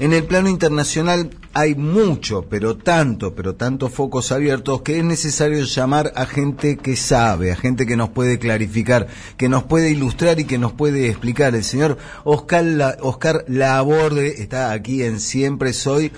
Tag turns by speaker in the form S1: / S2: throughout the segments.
S1: En el plano internacional hay mucho, pero tanto, pero tantos focos abiertos que es necesario llamar a gente que sabe, a gente que nos puede clarificar, que nos puede ilustrar y que nos puede explicar. El señor Oscar, Oscar Laborde está aquí en Siempre Soy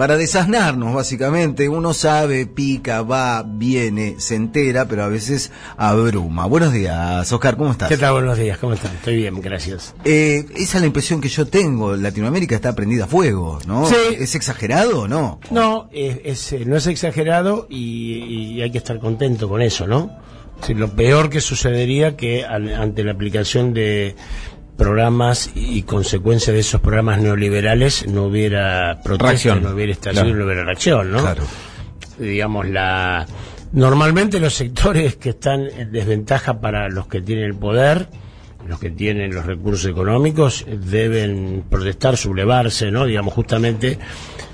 S1: para desasnarnos, básicamente. Uno sabe, pica, va, viene, se entera, pero a veces abruma. Buenos días, Oscar, ¿cómo estás?
S2: ¿Qué tal? Buenos días, ¿cómo están? Estoy bien, gracias.
S1: Eh, esa es la impresión que yo tengo. Latinoamérica está prendida a fuego, ¿no?
S2: Sí.
S1: ¿Es exagerado o no?
S2: No, es, es, eh, no es exagerado y, y hay que estar contento con eso, ¿no? Sí, lo peor que sucedería que al- ante la aplicación de programas y consecuencia de esos programas neoliberales no hubiera protesta,
S3: Reacción.
S2: no hubiera estación,
S1: Claro.
S2: no hubiera reacción, ¿no?
S1: Claro.
S2: digamos, la... Normalmente los sectores que están en desventaja para los que tienen el poder, los que tienen los recursos económicos, deben protestar, sublevarse, ¿no? Digamos, justamente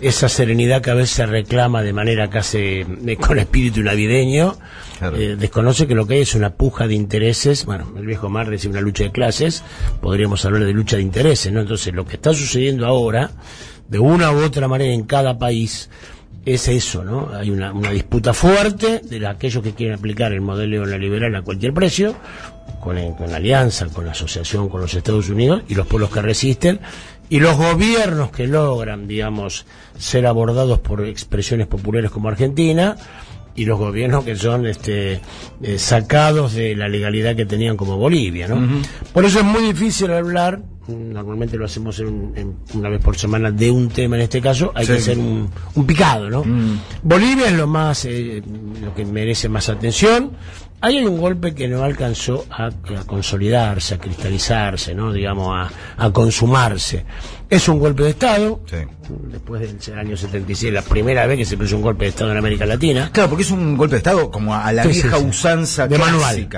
S2: esa serenidad que a veces se reclama de manera casi eh, con espíritu navideño,
S1: Claro.
S2: eh, desconoce que lo que hay es una puja de intereses, bueno, el viejo Mar decía una lucha de clases, podríamos hablar de lucha de intereses, ¿no? Entonces, lo que está sucediendo ahora, de una u otra manera en cada país, es eso, ¿no? Hay una, una disputa fuerte de aquellos que quieren aplicar el modelo neoliberal a cualquier precio, con, el- con la alianza, con la asociación con los Estados Unidos, y los pueblos que resisten, y los gobiernos que logran, digamos, ser abordados por expresiones populares como Argentina, y los gobiernos que son este, eh, sacados de la legalidad que tenían como Bolivia, ¿no? Por eso es muy difícil hablar, normalmente lo hacemos en en una vez por semana de un tema en este caso, hay
S1: Sí.
S2: que hacer un, un picado, ¿no? Bolivia es lo más, eh, lo que merece más atención. Ahí hay un golpe que no alcanzó a, a consolidarse, a cristalizarse, ¿no? Digamos, a, a consumarse. Es un golpe de Estado,
S1: Sí.
S2: después del año 76, la primera vez que se produce un golpe de Estado en América Latina.
S1: Claro, porque es un golpe de Estado como a la
S2: Sí,
S1: vieja usanza
S2: De manual.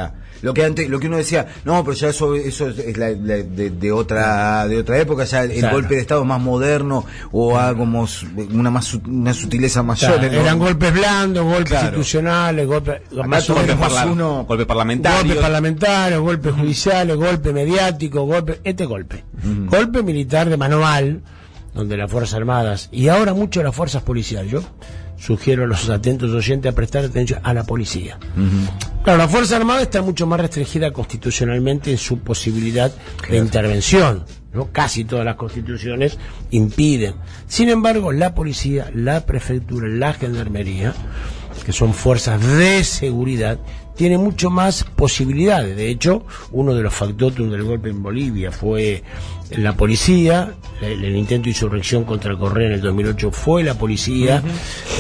S1: Lo que antes, lo que uno decía, no, pero ya eso, eso es la- la- de, de otra, de otra época, ya el
S2: Claro.
S1: golpe de Estado más moderno o algo su- una más una sutileza mayor.
S2: Claro, eran golpes blandos, golpes institucionales, golpes más o
S1: todo
S2: menos
S1: golpe
S2: más
S1: parla-
S2: uno-
S3: golpe parlamentario.
S2: Golpes parlamentarios, golpes judiciales, golpe mediático, golpe, este golpe. Golpe militar de manual, donde las Fuerzas Armadas, y ahora mucho las Fuerzas Policiales, yo sugiero a los atentos oyentes a prestar atención a la policía. Claro, la Fuerza Armada está mucho más restringida constitucionalmente en su posibilidad de intervención. ¿no? Casi todas las constituciones impiden. Sin embargo, la policía, la prefectura, la gendarmería, que son fuerzas de seguridad, tiene mucho más posibilidades. De hecho, uno de los factotums del golpe en Bolivia fue la policía, el, el intento de insurrección contra Correa en el 2008 fue la policía,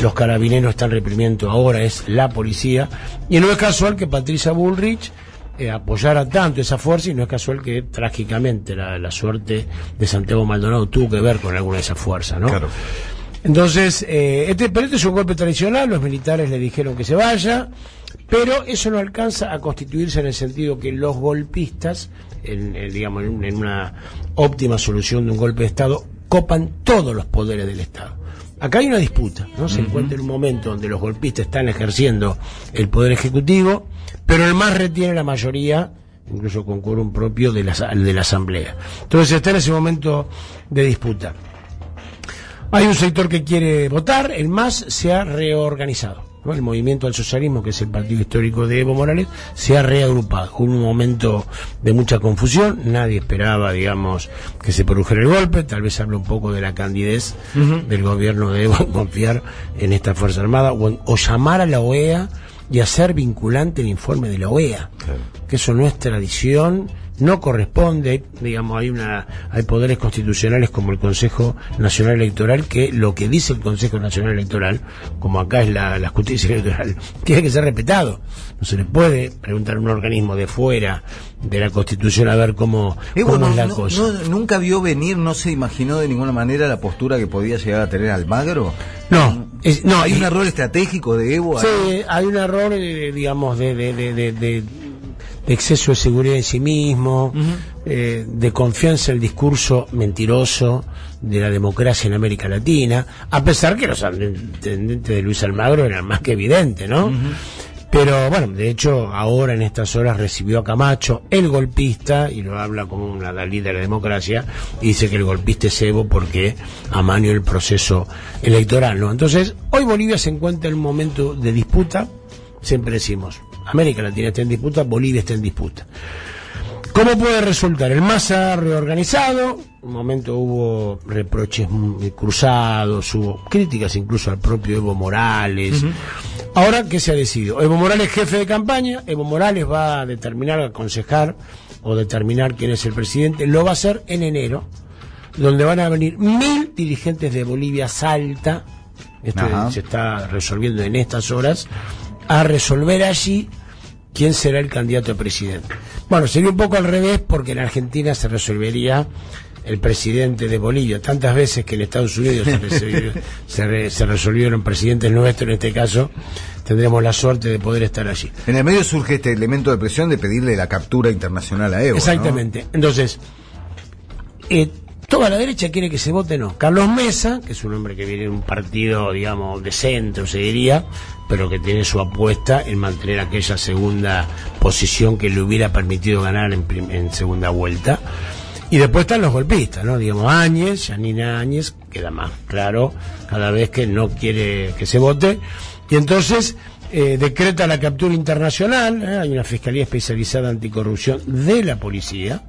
S2: los carabineros están reprimiendo ahora es la policía, y no es casual que Patricia Bullrich eh, apoyara tanto esa fuerza y no es casual que trágicamente la, la suerte de Santiago Maldonado tuvo que ver con alguna de esas fuerzas, ¿no?
S1: Claro.
S2: Entonces, eh, este, pero este es un golpe tradicional, los militares le dijeron que se vaya, pero eso no alcanza a constituirse en el sentido que los golpistas, en, eh, digamos, en, un- en una óptima solución de un golpe de Estado, copan todos los poderes del Estado. Acá hay una disputa, ¿no? Se encuentra en un momento donde los golpistas están ejerciendo el poder ejecutivo, pero el más retiene la mayoría, incluso con quórum propio de la, de la Asamblea. Entonces está en ese momento de disputa. Hay un sector que quiere votar, el MAS se ha reorganizado. ¿no? El movimiento al socialismo, que es el partido histórico de Evo Morales, se ha reagrupado. Hubo un momento de mucha confusión, nadie esperaba, digamos, que se produjera el golpe, tal vez habla un poco de la candidez del gobierno de Evo en confiar en esta Fuerza Armada o, en- o llamar a la OEA y hacer vinculante el informe de la OEA, que eso no es tradición no corresponde, digamos, hay una, hay poderes constitucionales como el Consejo Nacional Electoral que lo que dice el Consejo Nacional Electoral, como acá es la, la justicia electoral, tiene que ser respetado. No se le puede preguntar a un organismo de fuera de la Constitución a ver cómo,
S1: Eh,
S2: cómo
S1: bueno,
S2: es la
S1: no-
S2: cosa.
S1: no- nunca vio venir, no se imaginó de ninguna manera la postura que podía llegar a tener Almagro.
S2: No, es- no,
S1: hay un error estratégico de Evo.
S2: Sí, hay un error, eh, digamos, de, de, de, de- de- exceso de seguridad en sí mismo, eh, de confianza en el discurso mentiroso de la democracia en América Latina, a pesar que los antecedentes de Luis Almagro eran más que evidentes, ¿no? Pero bueno, de hecho, ahora en estas horas recibió a Camacho, el golpista, y lo habla como una líder de la democracia, y dice que el golpista es Evo porque amañó el proceso electoral, ¿no? Entonces, hoy Bolivia se encuentra en un momento de disputa, siempre decimos, América Latina está en disputa, Bolivia está en disputa. ¿Cómo puede resultar? El MASA reorganizado, un momento hubo reproches cruzados, hubo críticas incluso al propio Evo Morales. Ahora, ¿qué se ha decidido? Evo Morales jefe de campaña, Evo Morales va a determinar, a aconsejar o determinar quién es el presidente, lo va a hacer en enero, donde van a venir mil dirigentes de Bolivia Salta, esto se está resolviendo en estas horas, a resolver allí quién será el candidato a presidente. Bueno, sería un poco al revés porque en Argentina se resolvería el presidente de Bolivia. Tantas veces que en Estados Unidos se, resolvieron presidentes nuestros, en este caso, tendremos la suerte de poder estar allí.
S1: En el medio surge este elemento de presión de pedirle la captura internacional a Evo.
S2: Exactamente. Entonces, eh, toda la derecha quiere que se vote no. Carlos Mesa, que es un hombre que viene de un partido, digamos, de centro, se diría, pero que tiene su apuesta en mantener aquella segunda posición que le hubiera permitido ganar en, en segunda vuelta. Y después están los golpistas, ¿no? Digamos, Áñez, Janina Áñez, queda más claro cada vez que no quiere que se vote. Y entonces eh, decreta la captura internacional, ¿eh? hay una fiscalía especializada anticorrupción de la policía,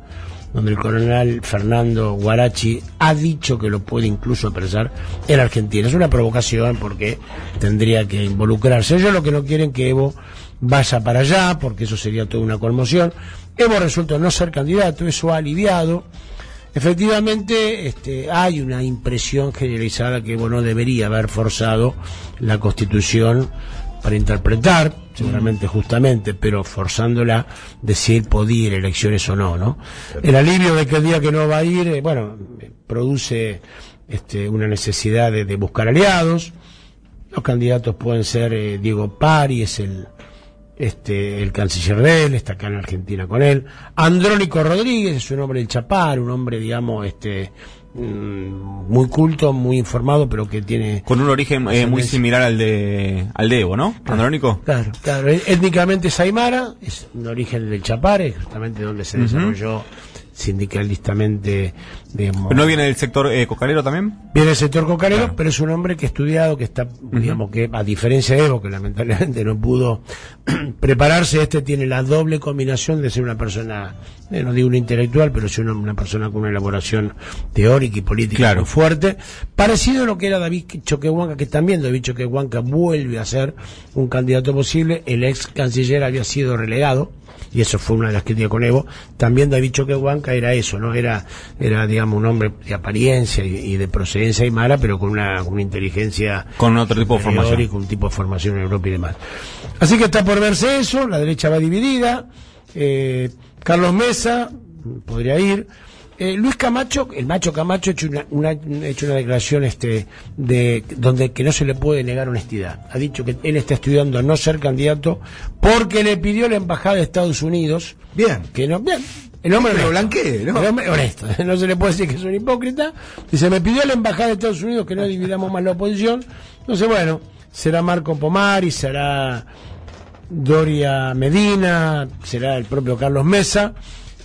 S2: donde el coronel Fernando Guarachi ha dicho que lo puede incluso apresar en Argentina. Es una provocación porque tendría que involucrarse. Ellos lo que no quieren que Evo vaya para allá, porque eso sería toda una conmoción. Hemos resuelto no ser candidato, eso ha aliviado. Efectivamente, este, hay una impresión generalizada que bueno debería haber forzado la Constitución para interpretar, seguramente justamente, pero forzándola de si él podía ir elecciones o no, ¿no? El alivio de que el día que no va a ir, eh, bueno, produce este, una necesidad de, buscar aliados. Los candidatos pueden ser eh, Diego Pari, es el, este, el canciller de él, está acá en Argentina con él. Andrónico Rodríguez es un hombre del Chapar, un hombre, digamos, este, muy culto, muy informado, pero que tiene...
S3: Con un origen eh, muy similar al de, al de Evo, ¿no? Andrónico.
S2: Claro, claro. Étnicamente es Aymara, es un origen del Chapare, justamente donde se desarrolló sindicalistamente.
S3: ¿No viene del sector eh, cocarero también?
S2: Viene del sector cocarero, pero es un hombre que ha estudiado, que está, digamos que, a diferencia de Evo, que lamentablemente no pudo prepararse, este tiene la doble combinación de ser una persona, eh, no digo un intelectual, pero sí una, persona con una elaboración teórica y política fuerte, parecido a lo que era David Choquehuanca, que también David Choquehuanca vuelve a ser un candidato posible, el ex canciller había sido relegado, y eso fue una de las críticas con Evo, también David Choquehuanca era eso, ¿no? Era, era digamos, un hombre de apariencia y, de procedencia aymara, pero con una, una inteligencia...
S3: Con otro tipo de formación.
S2: Y con un tipo de formación en Europa y demás. Así que está por verse eso, la derecha va dividida, eh, Carlos Mesa podría ir, eh, Luis Camacho, el macho Camacho, ha hecho una, hecho una declaración este, de, donde que no se le puede negar honestidad. Ha dicho que él está estudiando a no ser candidato porque le pidió la embajada de Estados Unidos.
S1: Bien.
S2: Que no, bien. El hombre
S1: lo blanquee, ¿no? El
S2: hombre honesto. No se le puede decir que es un hipócrita. Dice, me pidió la embajada de Estados Unidos que no dividamos más la oposición. Entonces, bueno, será Marco Pomari, será Doria Medina, será el propio Carlos Mesa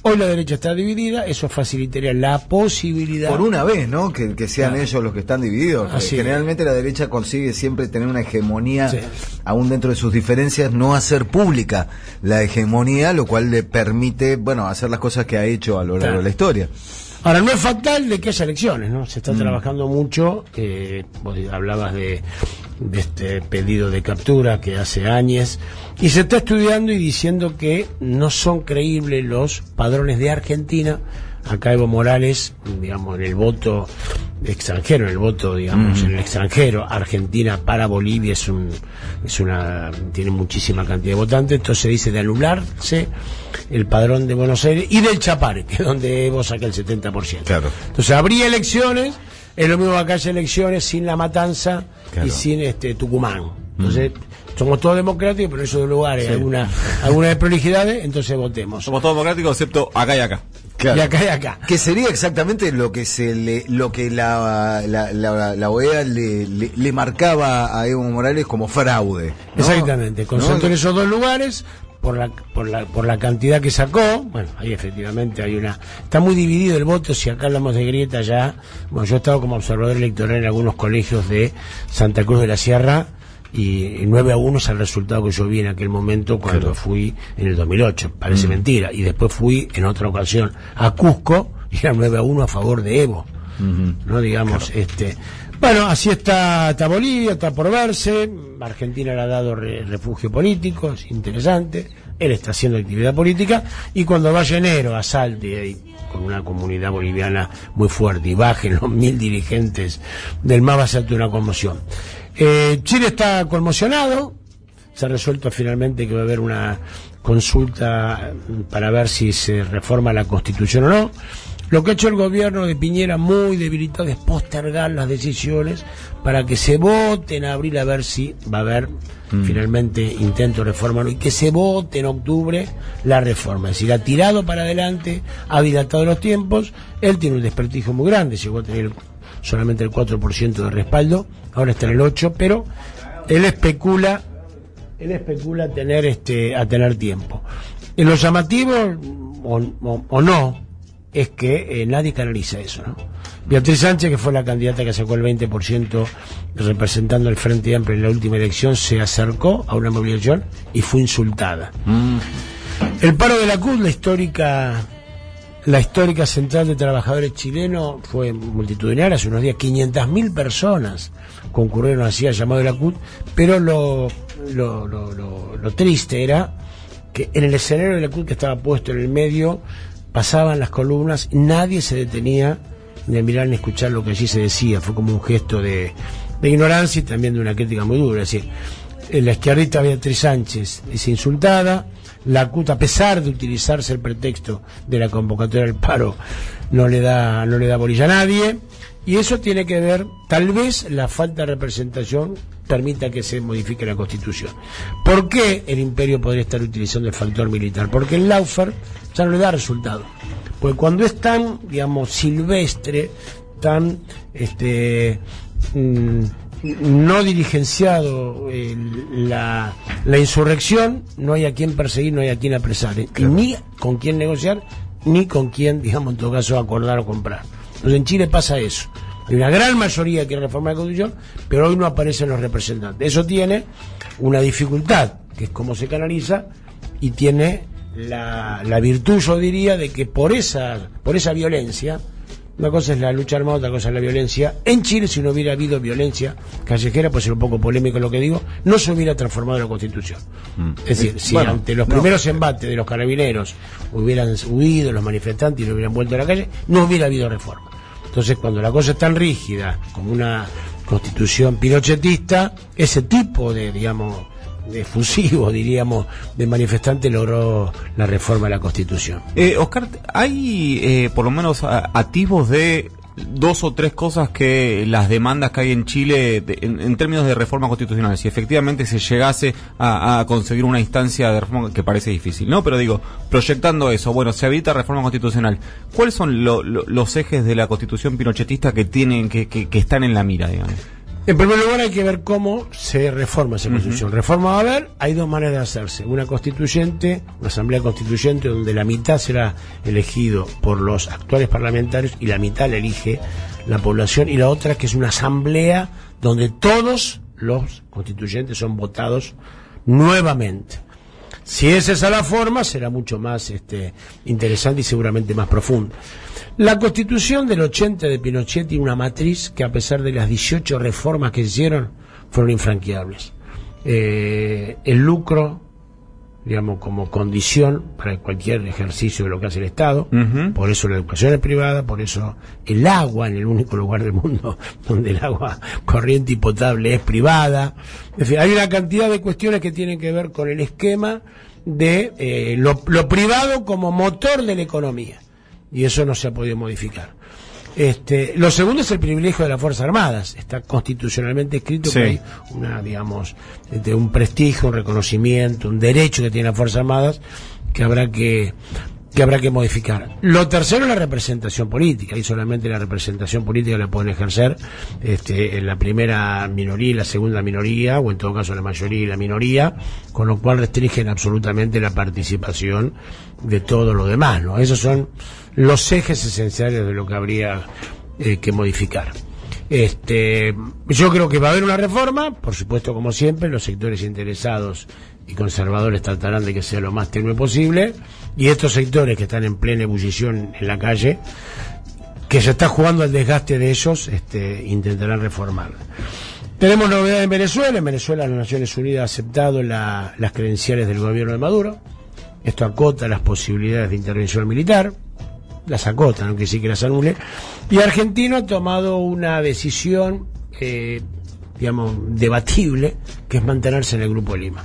S2: Hoy la derecha está dividida, eso facilitaría la posibilidad.
S1: Por una vez, ¿no? Que, sean ellos los que están divididos. Generalmente la derecha consigue siempre tener una hegemonía, aún dentro de sus diferencias, no hacer pública la hegemonía, lo cual le permite, bueno, hacer las cosas que ha hecho a lo largo de la historia.
S2: Ahora, no es fatal de que haya elecciones, ¿no? Se está mm. trabajando mucho, eh, vos hablabas de, de, este pedido de captura que hace años, y se está estudiando y diciendo que no son creíbles los padrones de Argentina. Acá Evo Morales, digamos, en el voto extranjero, en el voto, digamos, en el extranjero, Argentina para Bolivia es un, es una, tiene muchísima cantidad de votantes, entonces se dice de anularse el padrón de Buenos Aires y del Chapare, que es donde Evo saca el 70%.
S1: Claro.
S2: Entonces habría elecciones, es lo mismo acá hay elecciones sin la matanza y sin este Tucumán. Entonces, somos todos democráticos, pero en esos lugares hay alguna, alguna desprolijidades, entonces votemos.
S3: Somos todos democráticos excepto acá y acá.
S2: Y acá y acá.
S1: Que sería exactamente lo que se le, lo que la, la, la, la OEA le, le, le marcaba a Evo Morales como fraude. ¿no?
S2: Exactamente, concentró en esos dos lugares por la, por la por la cantidad que sacó. Bueno, ahí efectivamente hay una está muy dividido el voto. Si acá hablamos de grieta ya, bueno, yo he estado como observador electoral en algunos colegios de Santa Cruz de la Sierra y 9 a 1 es el resultado que yo vi en aquel momento cuando fui en el 2008. Parece mentira. Y después fui en otra ocasión a Cusco y era 9 a 1 a favor de Evo. no digamos este bueno así está, está Bolivia está por verse. Argentina le ha dado re- refugio político es interesante. Él está haciendo actividad política. Y cuando vaya enero asalte ahí con una comunidad boliviana muy fuerte y bajen los mil dirigentes del MAS va a ser una conmoción Eh, Chile está conmocionado se ha resuelto finalmente que va a haber una consulta para ver si se reforma la constitución o no. Lo que ha hecho el gobierno de Piñera muy debilitado es postergar las decisiones para que se vote en abril a ver si va a haber finalmente intento de reforma y que se vote en octubre la reforma. Es decir, ha tirado para adelante, ha dilatado los tiempos, él tiene un desprestigio muy grande, llegó a tener solamente el 4% de respaldo, ahora está en el 8%, pero él especula él especula tener este a tener tiempo. En lo llamativo o, o- o no es que eh, nadie canaliza eso, ¿no? Beatriz Sánchez, que fue la candidata que sacó el 20% representando al Frente Amplio en la última elección, se acercó a una movilización y fue insultada. El paro de la CUT, la histórica la histórica central de trabajadores chilenos fue multitudinaria, hace unos días 500.000 personas concurrieron así al llamado de la CUT, pero lo, lo, lo, lo- triste era que en el escenario de la CUT que estaba puesto en el medio pasaban las columnas nadie se detenía ni mirar ni escuchar lo que allí se decía, fue como un gesto de, de ignorancia y también de una crítica muy dura, es decir, eh, la izquierdista Beatriz Sánchez es insultada, la CUT, a pesar de utilizarse el pretexto de la convocatoria del paro, no le da, no le da bolilla a nadie, y eso tiene que ver, tal vez la falta de representación permita que se modifique la constitución. ¿Por qué el imperio podría estar utilizando el factor militar? Porque el Laufer ya no le da resultado. Porque cuando es tan, digamos, silvestre, tan, este, mm, no dirigenciado eh, la, la insurrección, no hay a quien perseguir, no hay a quien apresar, eh, y ni con quién negociar, ni con quién, digamos, en todo caso, acordar o comprar. Entonces en Chile pasa eso. Hay una gran mayoría que quiere reformar la Constitución, pero hoy no aparecen los representantes. Eso tiene una dificultad, que es cómo se canaliza, y tiene la, la virtud, yo diría, de que por esa, por esa violencia, una cosa es la lucha armada, otra cosa es la violencia. En Chile, si no hubiera habido violencia callejera, puede ser un poco polémico lo que digo, no se hubiera transformado la Constitución. Es decir, si
S1: Bueno,
S2: ante los
S1: no.
S2: primeros embates de los carabineros hubieran huido los manifestantes y no hubieran vuelto a la calle, no hubiera habido reforma. Entonces, cuando la cosa es tan rígida como una constitución pinochetista, ese tipo de, digamos, de fusivo, diríamos, de manifestantes logró la reforma de la constitución.
S3: Eh, Oscar, ¿hay eh, por lo menos atisbos de dos o tres cosas que las demandas que hay en Chile en, términos de reforma constitucional, si efectivamente se llegase a, conseguir una instancia de reforma que parece difícil, ¿no? Pero digo, proyectando eso, bueno, se habilita reforma constitucional, ¿cuáles son lo- lo- los ejes de la constitución pinochetista que tienen, que, que, que están en la mira, digamos?
S2: En primer lugar hay que ver cómo se reforma esa constitución. Reforma va a haber, hay dos maneras de hacerse. Una constituyente, una asamblea constituyente donde la mitad será elegido por los actuales parlamentarios y la mitad la elige la población y la otra que es una asamblea donde todos los constituyentes son votados nuevamente. Si es esa la forma, será mucho más este, interesante y seguramente más profunda. La constitución del 80 de Pinochet tiene una matriz que a pesar de las 18 reformas que hicieron, fueron infranqueables. Eh, el lucro, digamos, como condición para cualquier ejercicio de lo que hace el Estado, por eso la educación es privada, por eso el agua en el único lugar del mundo donde el agua corriente y potable es privada. En fin, hay una cantidad de cuestiones que tienen que ver con el esquema de eh, lo, lo privado como motor de la economía. Y eso no se ha podido modificar. Este, lo segundo es el privilegio de las Fuerzas Armadas. Está constitucionalmente escrito
S3: Sí.
S2: que hay una, digamos, de un prestigio, un reconocimiento, un derecho que tienen las Fuerzas Armadas que habrá que que habrá que modificar. Lo tercero es la representación política, y solamente la representación política la pueden ejercer este, en la primera minoría y la segunda minoría, o en todo caso la mayoría y la minoría, con lo cual restringen absolutamente la participación de todo lo demás. ¿no? Esos son los ejes esenciales de lo que habría eh, que modificar. Este, yo creo que va a haber una reforma, por supuesto, como siempre, los sectores interesados y conservadores tratarán de que sea lo más tenue posible, y estos sectores que están en plena ebullición en la calle, que se está jugando al desgaste de ellos, este, intentarán reformar. Tenemos novedades en Venezuela. En Venezuela las Naciones Unidas ha aceptado la- las credenciales del gobierno de Maduro. Esto acota las posibilidades de intervención militar. Las acota, no quiere decir que las anule. Y Argentina ha tomado una decisión, eh, digamos, debatible, que es mantenerse en el Grupo de Lima.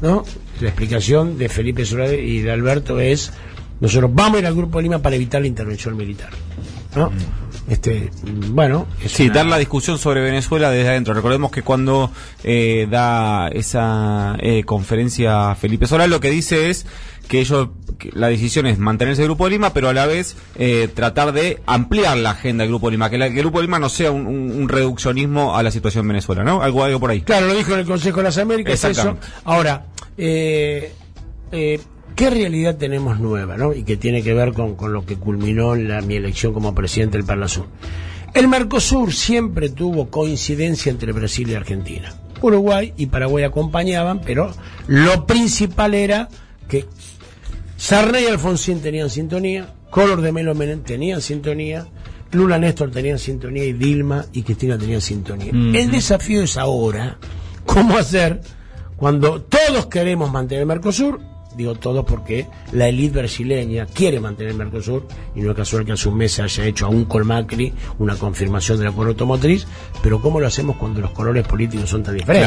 S2: ¿no? La explicación de Felipe Solá y de Alberto es, nosotros vamos a ir al Grupo de Lima para evitar la intervención militar. ¿no? Este, bueno, es
S3: Sí,
S2: una-
S3: dar la discusión sobre Venezuela desde adentro. Recordemos que cuando eh, da esa eh, conferencia Felipe Solá, lo que dice es que ellos, que la decisión es mantenerse el Grupo de Lima, pero a la vez eh, tratar de ampliar la agenda del Grupo de Lima, que, la- que el Grupo de Lima no sea un, un- un reduccionismo a la situación en Venezuela, ¿no? Algo, algo por ahí.
S2: Claro, lo dijo en el Consejo de las Américas. Eso. Ahora, eh, eh, ¿qué realidad tenemos nueva, no? Y que tiene que ver con, con lo que culminó la, mi elección como presidente del Parla Sur. El Mercosur siempre tuvo coincidencia entre Brasil y Argentina. Uruguay y Paraguay acompañaban, pero lo principal era que Sarney y Alfonsín tenían sintonía, Color de Melo Menem tenían sintonía, Lula Néstor tenían sintonía y Dilma y Cristina tenían sintonía. El desafío es ahora cómo hacer cuando todos queremos mantener el Mercosur, digo todos porque la élite brasileña quiere mantener el Mercosur y no es casual que a su mesa haya hecho aún con Macri una confirmación del acuerdo automotriz, pero cómo lo hacemos cuando los colores políticos son tan diferentes.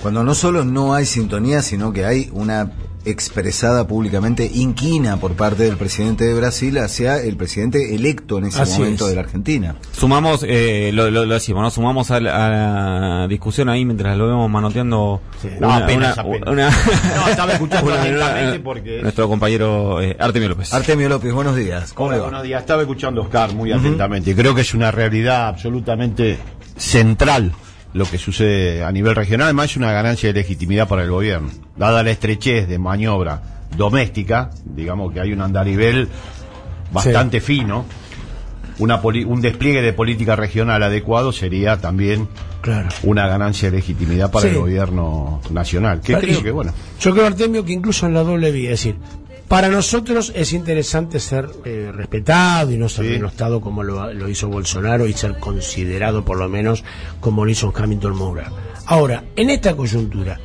S1: Cuando no solo no hay sintonía, sino que hay una expresada públicamente inquina por parte del presidente de Brasil hacia el presidente electo en ese
S2: Así
S1: momento
S2: es.
S1: de la Argentina.
S3: Sumamos, eh, lo, lo- lo decimos, ¿no? Sumamos a la, a la discusión ahí mientras lo vemos manoteando.
S4: No, apenas,
S3: una-
S4: apenas.
S3: una-
S4: No, estaba escuchando
S3: una-
S4: atentamente
S3: una-
S4: porque-
S3: Nuestro compañero eh, Artemio López.
S1: Artemio López, buenos días. ¿Cómo
S4: Hola,
S1: le va?
S4: buenos días. Estaba escuchando a Oscar muy atentamente. Creo que es una realidad absolutamente central lo que sucede a nivel regional. Además, es una ganancia de legitimidad para el gobierno. Dada la estrechez de maniobra doméstica, digamos que hay un andarivel bastante fino. Una poli- un despliegue de política regional adecuado sería también
S2: Claro.
S4: una ganancia de legitimidad para
S2: Sí.
S4: el gobierno nacional. Que creo que, bueno,
S2: Yo creo, Artemio, que incluso en la doble vía, es decir, para nosotros es interesante ser eh, respetado y no ser
S4: Sí.
S2: denostado como lo, lo hizo Bolsonaro y ser considerado por lo menos como lo hizo Hamilton Moura. Ahora, en esta coyuntura,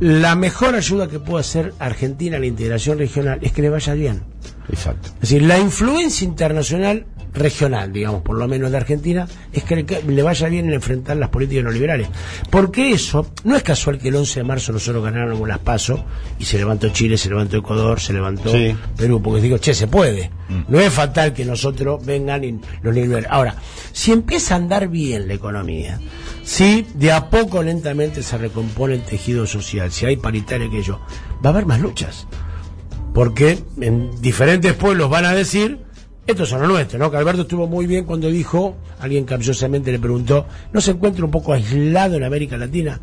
S2: la mejor ayuda que puede hacer Argentina a la integración regional es que le vaya bien.
S4: exacto.
S2: Es decir, la influencia internacional regional, digamos, por lo menos de Argentina, es que le, vaya bien en enfrentar las políticas neoliberales. Porque eso, no es casual que el 11 de marzo nosotros ganáramos las PASO y se levantó Chile, se levantó Ecuador, se levantó
S4: Sí.
S2: Perú, porque digo, che, se puede. No es fatal que nosotros vengan y los neoliberales. Ahora, si empieza a andar bien la economía, si de a poco lentamente se recompone el tejido social, si hay paritaria que yo, va a haber más luchas porque en diferentes pueblos van a decir, estos son los nuestros, ¿no? Que Alberto estuvo muy bien cuando dijo, alguien capciosamente le preguntó, ¿no se encuentra un poco aislado en América Latina?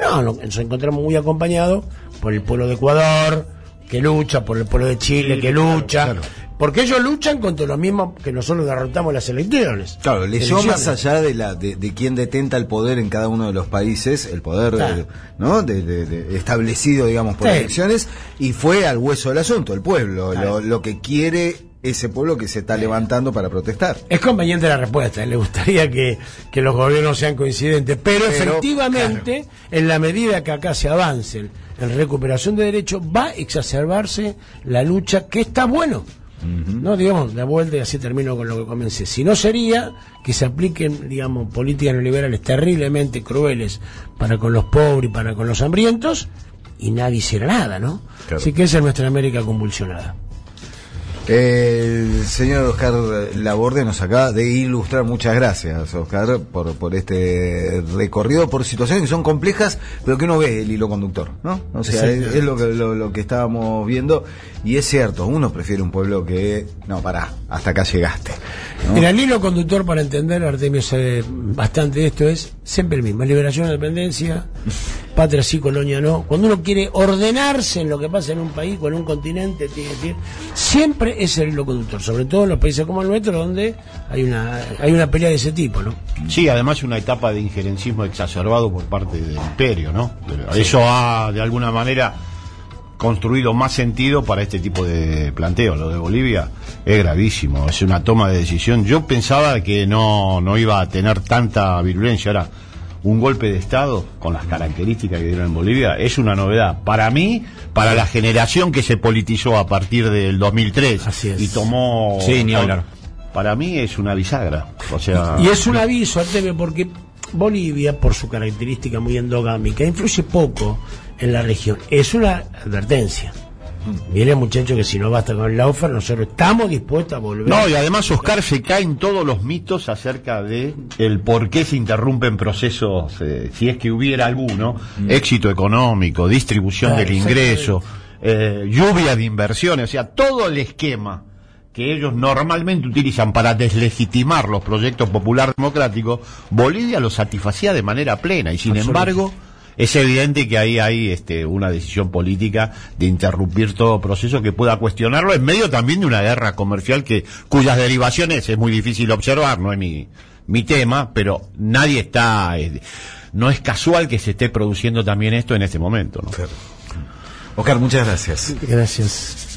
S2: No, no, nos encontramos muy acompañados por el pueblo de Ecuador, que lucha, por el pueblo de Chile,
S4: Sí,
S2: que lucha,
S4: claro.
S2: porque ellos luchan contra lo mismo que nosotros derrotamos las elecciones.
S1: Claro, leyó
S2: Elecciones.
S1: más allá de la de, de quién detenta el poder en cada uno de los países, el poder
S2: Claro.
S1: eh, no de, de- de- establecido, digamos, por
S2: Sí.
S1: elecciones, y fue al hueso del asunto, el pueblo, lo, lo que quiere ese pueblo que se está levantando para protestar.
S2: Es conveniente la respuesta, ¿eh? le gustaría que, que los gobiernos sean coincidentes, pero,
S1: Pero,
S2: efectivamente, en la medida que acá se avance en, recuperación de derechos, va a exacerbarse la lucha, que está bueno. No, digamos, de vuelta y así termino con lo que comencé. Si no sería que se apliquen, digamos, políticas neoliberales terriblemente crueles para con los pobres y para con los hambrientos y nadie hiciera nada, ¿no?
S1: Claro.
S2: Así que esa es nuestra América convulsionada.
S1: El señor Oscar Laborde nos acaba de ilustrar. Muchas gracias, Oscar, por, por este recorrido, por situaciones que son complejas, pero que uno ve el hilo conductor, ¿no? O sea, es, lo, que, lo, lo que estábamos viendo. Y es cierto, uno prefiere un pueblo que. No, pará, hasta acá llegaste.
S2: Mira, el hilo conductor para entender, Artemio sabe bastante de esto, es siempre el mismo. Liberación de dependencia, patria sí, colonia no. Cuando uno quiere ordenarse en lo que pasa en un país o en un continente, tiene que decir, siempre es el hilo conductor, sobre todo en los países como el nuestro, donde hay una, hay una pelea de ese tipo, ¿no?
S4: Sí, además una etapa de injerencismo exacerbado por parte del imperio, ¿no? Pero Eso ha, de alguna manera, construido más sentido para este tipo de planteo. Lo de Bolivia es gravísimo, es una toma de decisión. Yo pensaba que no, no iba a tener tanta virulencia. Ahora, un golpe de Estado con las características que dieron en Bolivia es una novedad. Para mí, para la generación que se politizó a partir del 2003
S2: Así es.
S4: y tomó...
S3: Sí, ni hablar.
S4: Para mí es una bisagra. O sea,
S2: Y es un aviso, Artemio, porque Bolivia, por su característica muy endogámica, influye poco en la región. Es una advertencia. Mire, muchacho, que si no basta con el Laufer, nosotros estamos dispuestos a volver.
S4: No, y además, Oscar, se caen todos los mitos acerca de el por qué se interrumpen procesos, eh, si es que hubiera alguno, éxito económico, distribución
S2: Claro,
S4: del ingreso, eh, lluvia de inversiones, o sea, todo el esquema que ellos normalmente utilizan para deslegitimar los proyectos popular democráticos, Bolivia lo satisfacía de manera plena y sin embargo es evidente que ahí hay este, una decisión política de interrumpir todo proceso que pueda cuestionarlo en medio también de una guerra comercial que cuyas derivaciones es muy difícil observar, no es mi, mi tema, pero nadie está, no es casual que se esté produciendo también esto en este momento. ¿no?
S1: Oscar, muchas gracias.
S2: Gracias.